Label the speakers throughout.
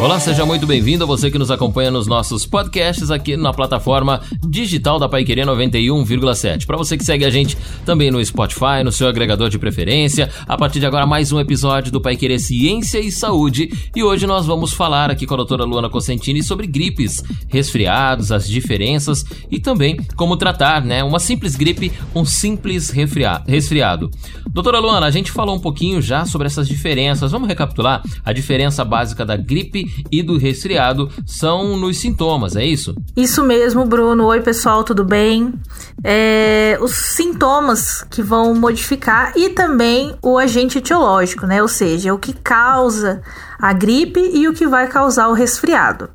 Speaker 1: Olá, seja muito bem-vindo a você que nos acompanha nos nossos podcasts aqui na plataforma digital da Paiquerê 91,7. Para você que segue a gente também no Spotify, no seu agregador de preferência, a partir de agora mais um episódio do Paiquerê Ciência e Saúde. E hoje nós vamos falar aqui com a doutora Luana Cosentini sobre gripes, resfriados, as diferenças e também como tratar, né, uma simples gripe, um simples resfriado. Doutora Luana, a gente falou um pouquinho já sobre essas diferenças. Vamos recapitular a diferença básica da gripe e do resfriado são nos sintomas, é isso?
Speaker 2: Isso mesmo, Bruno. Oi, pessoal, tudo bem? É, os sintomas que vão modificar e também o agente etiológico, né? Ou seja, o que causa a gripe e o que vai causar o resfriado.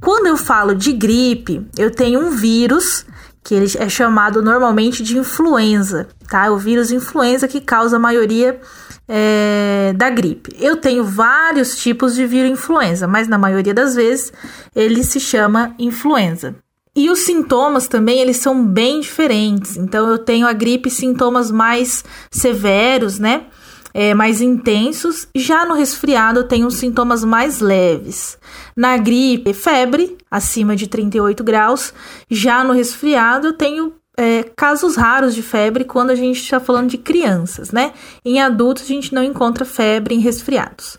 Speaker 2: Quando eu falo de gripe, eu tenho um vírus que ele é chamado normalmente de influenza, tá? O vírus influenza que causa a maioria é, da gripe. Eu tenho vários tipos de vírus influenza, mas na maioria das vezes ele se chama influenza. E os sintomas também, eles são bem diferentes. Então eu tenho a gripe sintomas mais severos, né? É, mais intensos. Já no resfriado eu tenho sintomas mais leves. Na gripe, febre acima de 38 graus. Já no resfriado eu tenho é, casos raros de febre quando a gente está falando de crianças, né? Em adultos a gente não encontra febre em resfriados.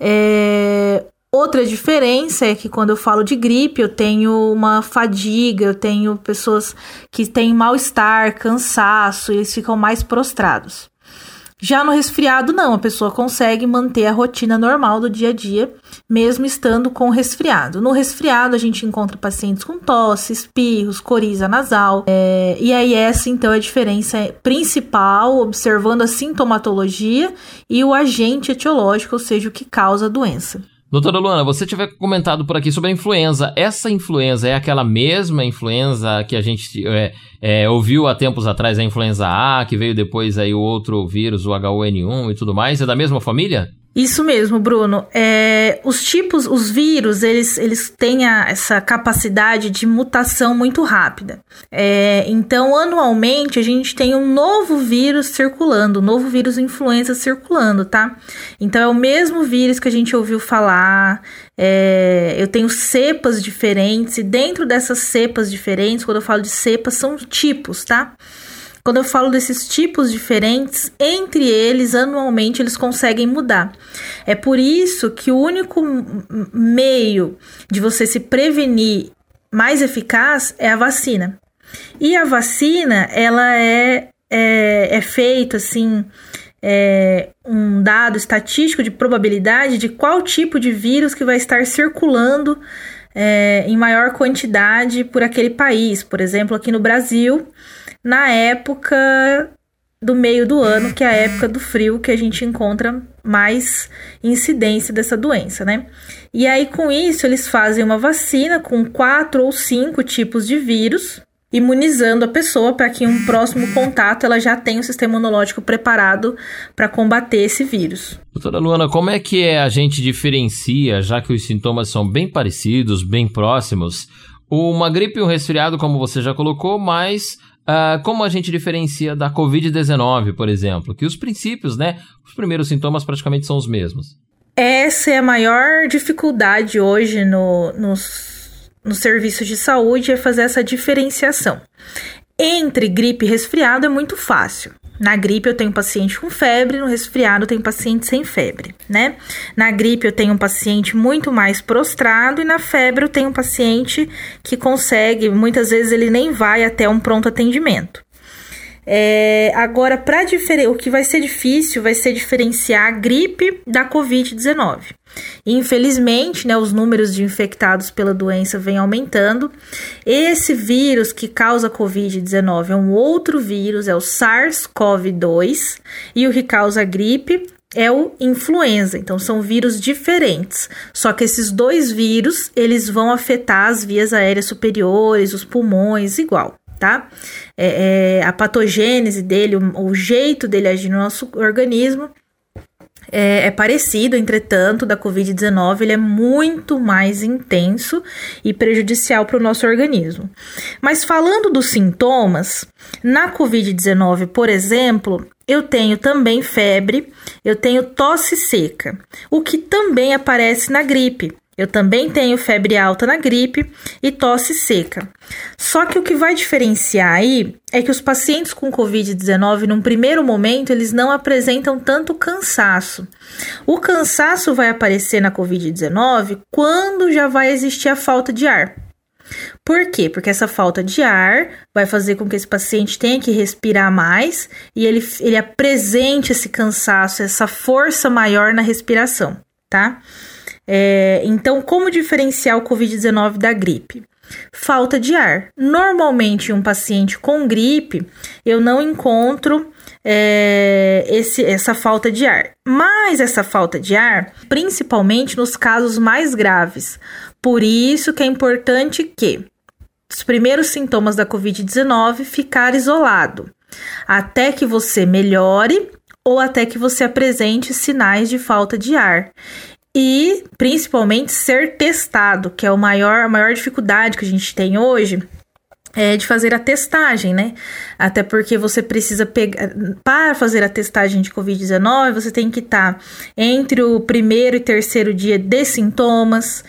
Speaker 2: É, outra diferença é que quando eu falo de gripe, eu tenho uma fadiga, eu tenho pessoas que têm mal-estar, cansaço, eles ficam mais prostrados. Já no resfriado, não, a pessoa consegue manter a rotina normal do dia a dia, mesmo estando com resfriado. No resfriado, a gente encontra pacientes com tosse, espirros, coriza nasal. É, e aí, essa então é a diferença principal, observando a sintomatologia e o agente etiológico, ou seja, o que causa a doença.
Speaker 1: Doutora Luana, você tiver comentado por aqui sobre a influenza. Essa influenza é aquela mesma influenza que a gente é, é, ouviu há tempos atrás, a influenza A, que veio depois aí o outro vírus, o H1N1 e tudo mais? É da mesma família?
Speaker 2: Isso mesmo, Bruno. É, os tipos, os vírus, eles, eles têm a, essa capacidade de mutação muito rápida. É, então, anualmente, a gente tem um novo vírus circulando, um novo vírus influenza circulando, tá? Então, é o mesmo vírus que a gente ouviu falar. É, eu tenho cepas diferentes, e dentro dessas cepas diferentes, quando eu falo de cepas, são tipos, tá? Quando eu falo desses tipos diferentes, entre eles, anualmente, eles conseguem mudar. É por isso que o único meio de você se prevenir mais eficaz é a vacina. E a vacina, ela é, é, é feita assim. É, um dado estatístico de probabilidade de qual tipo de vírus que vai estar circulando é, em maior quantidade por aquele país. Por exemplo, aqui no Brasil, na época do meio do ano, que é a época do frio, que a gente encontra mais incidência dessa doença, né? E aí, com isso, eles fazem uma vacina com quatro ou cinco tipos de vírus, imunizando a pessoa para que em um próximo contato ela já tenha o sistema imunológico preparado para combater esse vírus.
Speaker 1: Doutora Luana, como é que a gente diferencia, já que os sintomas são bem parecidos, bem próximos, uma gripe e um resfriado, como você já colocou, mas Uh, como a gente diferencia da Covid-19, por exemplo? Que os princípios, né? Os primeiros sintomas praticamente são os mesmos.
Speaker 2: Essa é a maior dificuldade hoje no, nos serviços de saúde, é fazer essa diferenciação. Entre gripe e resfriado é muito fácil. Na gripe eu tenho paciente com febre, no resfriado eu tenho paciente sem febre, né? Na gripe eu tenho um paciente muito mais prostrado e na febre eu tenho um paciente que consegue, muitas vezes ele nem vai até um pronto atendimento. É, agora, para o que vai ser difícil vai ser diferenciar a gripe da Covid-19. Infelizmente, né, os números de infectados pela doença vêm aumentando. Esse vírus que causa Covid-19 é um outro vírus, é o SARS-CoV-2, e o que causa gripe é o influenza. Então são vírus diferentes. Só que esses dois vírus, eles vão afetar as vias aéreas superiores, os pulmões igual tá? É, é, a patogênese dele, o, o, jeito dele agir no nosso organismo é, é parecido, entretanto, da Covid-19, ele é muito mais intenso e prejudicial para o nosso organismo. Mas falando dos sintomas, na Covid-19, por exemplo, eu tenho também febre, eu tenho tosse seca, o que também aparece na gripe. Eu também tenho febre alta na gripe e tosse seca. Só que o que vai diferenciar aí é que os pacientes com COVID-19, num primeiro momento, eles não apresentam tanto cansaço. O cansaço vai aparecer na COVID-19 quando já vai existir a falta de ar. Por quê? Porque essa falta de ar vai fazer com que esse paciente tenha que respirar mais e ele, ele apresente esse cansaço, essa força maior na respiração, tá? É, então, como diferenciar o Covid-19 da gripe? Falta de ar. Normalmente, um paciente com gripe, eu não encontro é, esse, essa falta de ar. Mas essa falta de ar, principalmente nos casos mais graves. Por isso que é importante que os primeiros sintomas da Covid-19 ficar isolado, até que você melhore ou até que você apresente sinais de falta de ar e principalmente ser testado, que é o maior, a maior dificuldade que a gente tem hoje. É de fazer a testagem, né? Até porque você precisa pegar. Para fazer a testagem de Covid-19, você tem que estar tá entre o primeiro e terceiro dia de sintomas.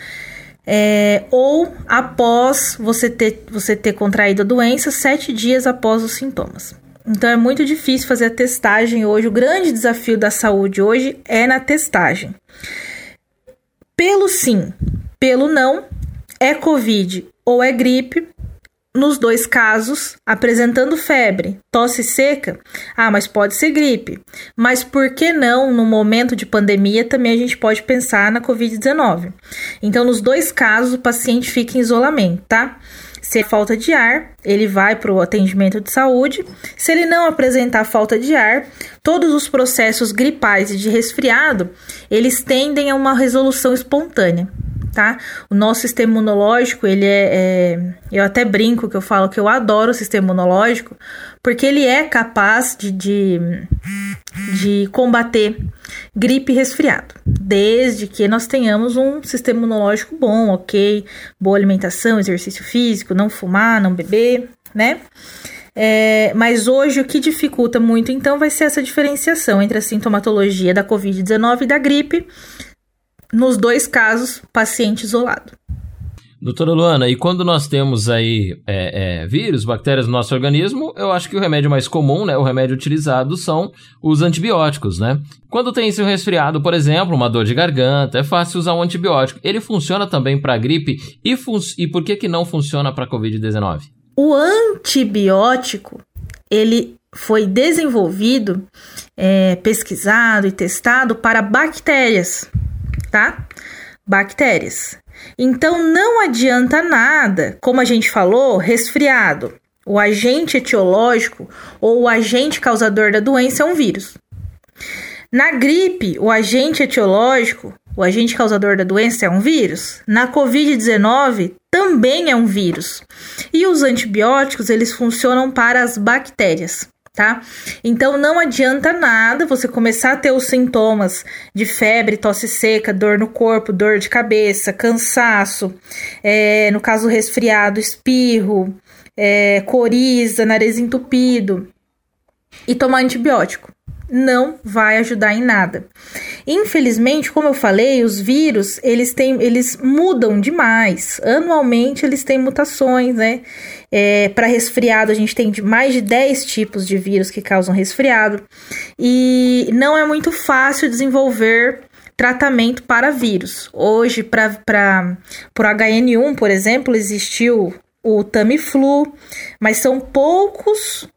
Speaker 2: É, ou após você ter, você ter contraído a doença, sete dias após os sintomas. Então é muito difícil fazer a testagem hoje. O grande desafio da saúde hoje é na testagem. Pelo sim, pelo não, é Covid ou é gripe. Nos dois casos, apresentando febre, tosse seca, ah, mas pode ser gripe. Mas por que não, no momento de pandemia, também a gente pode pensar na Covid-19? Então, nos dois casos, o paciente fica em isolamento, tá? Se é falta de ar, ele vai para o atendimento de saúde. Se ele não apresentar falta de ar, todos os processos gripais e de resfriado, eles tendem a uma resolução espontânea. Tá? O nosso sistema imunológico, ele é, é, Eu até brinco que eu falo que eu adoro o sistema imunológico, porque ele é capaz de, de, de combater gripe e resfriado, desde que nós tenhamos um sistema imunológico bom, ok, boa alimentação, exercício físico, não fumar, não beber, né? É, mas hoje o que dificulta muito então vai ser essa diferenciação entre a sintomatologia da Covid-19 e da gripe, nos dois casos, paciente isolado.
Speaker 1: Doutora Luana, e quando nós temos aí é, é, vírus, bactérias no nosso organismo, eu acho que o remédio mais comum, né, o remédio utilizado são os antibióticos, né? Quando tem esse resfriado, por exemplo, uma dor de garganta, é fácil usar um antibiótico. Ele funciona também para gripe e, e por que, que não funciona para Covid-19?
Speaker 2: O antibiótico, ele foi desenvolvido, é, pesquisado e testado para bactérias, tá? Bactérias. Então não adianta nada, como a gente falou, resfriado. O agente etiológico ou o agente causador da doença é um vírus. Na gripe, o agente etiológico, o agente causador da doença é um vírus. Na COVID-19 também é um vírus. E os antibióticos, eles funcionam para as bactérias tá? Então não adianta nada você começar a ter os sintomas de febre, tosse seca, dor no corpo, dor de cabeça, cansaço, é, no caso resfriado, espirro, é, coriza, nariz entupido e tomar antibiótico. Não vai ajudar em nada. Infelizmente, como eu falei, os vírus eles têm, eles mudam demais. Anualmente eles têm mutações, né? É, para resfriado, a gente tem mais de 10 tipos de vírus que causam resfriado. E não é muito fácil desenvolver tratamento para vírus. Hoje, para o HN1, por exemplo, existiu o Tamiflu, mas são poucos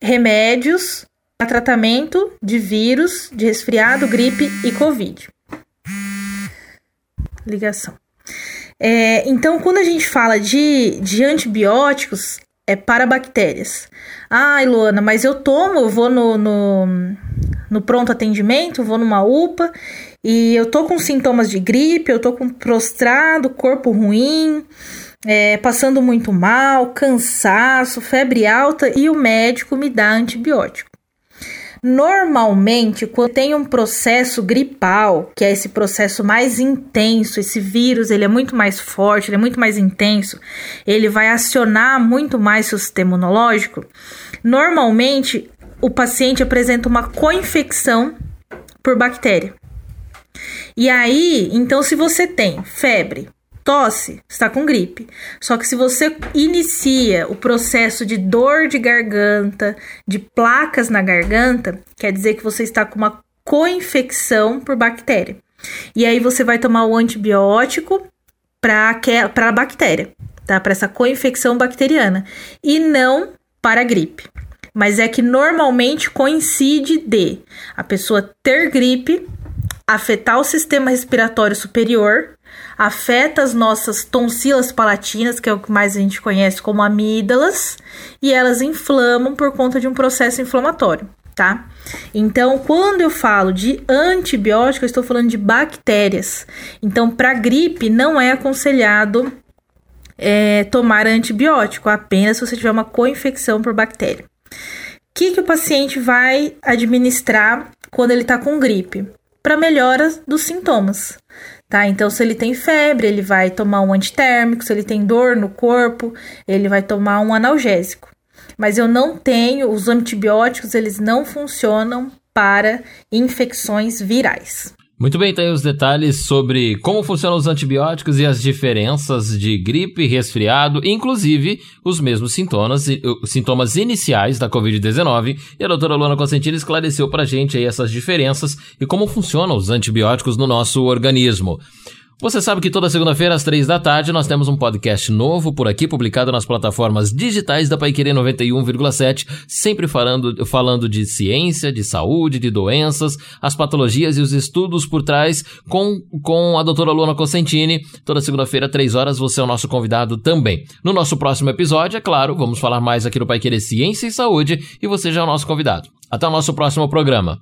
Speaker 2: remédios para tratamento de vírus, de resfriado, gripe e Covid. Ligação. É, então, quando a gente fala de, de antibióticos, é para bactérias. Ai, Luana, mas eu tomo, eu vou no, no, no, pronto atendimento, vou numa UPA e eu tô com sintomas de gripe, eu tô com prostrado, corpo ruim, é, passando muito mal, cansaço, febre alta e o médico me dá antibiótico. Normalmente, quando tem um processo gripal, que é esse processo mais intenso, esse vírus ele é muito mais forte, ele é muito mais intenso, ele vai acionar muito mais o sistema imunológico. Normalmente, o paciente apresenta uma co-infecção por bactéria. E aí, então, se você tem febre, tosse, está com gripe. Só que se você inicia o processo de dor de garganta, de placas na garganta, quer dizer que você está com uma co-infecção por bactéria. E aí você vai tomar o antibiótico para a bactéria, tá? Para essa co-infecção bacteriana e não para a gripe. Mas é que normalmente coincide de a pessoa ter gripe, afetar o sistema respiratório superior afeta as nossas tonsilas palatinas, que é o que mais a gente conhece como amígdalas, e elas inflamam por conta de um processo inflamatório, tá? Então, quando eu falo de antibiótico, eu estou falando de bactérias. Então, para gripe, não é aconselhado é, tomar antibiótico, apenas se você tiver uma co-infecção por bactéria. O que, que o paciente vai administrar quando ele está com gripe? Para melhora dos sintomas tá? Então, se ele tem febre, ele vai tomar um antitérmico, se ele tem dor no corpo, ele vai tomar um analgésico. Mas eu não tenho, os antibióticos, eles não funcionam para infecções virais.
Speaker 1: Muito bem, tem os detalhes sobre como funcionam os antibióticos e as diferenças de gripe resfriado, inclusive os mesmos sintomas, sintomas iniciais da Covid-19. E a doutora Luana Cosentino esclareceu para a gente aí essas diferenças e como funcionam os antibióticos no nosso organismo. Você sabe que toda segunda-feira às três da tarde nós temos um podcast novo por aqui, publicado nas plataformas digitais da Paiquerê 91,7, sempre falando, falando de ciência, de saúde, de doenças, as patologias e os estudos por trás com, com a doutora Luana Cosentini. Toda segunda-feira, três horas, você é o nosso convidado também. No nosso próximo episódio, é claro, vamos falar mais aqui no Paiquerê Ciência e Saúde e você já é o nosso convidado. Até o nosso próximo programa.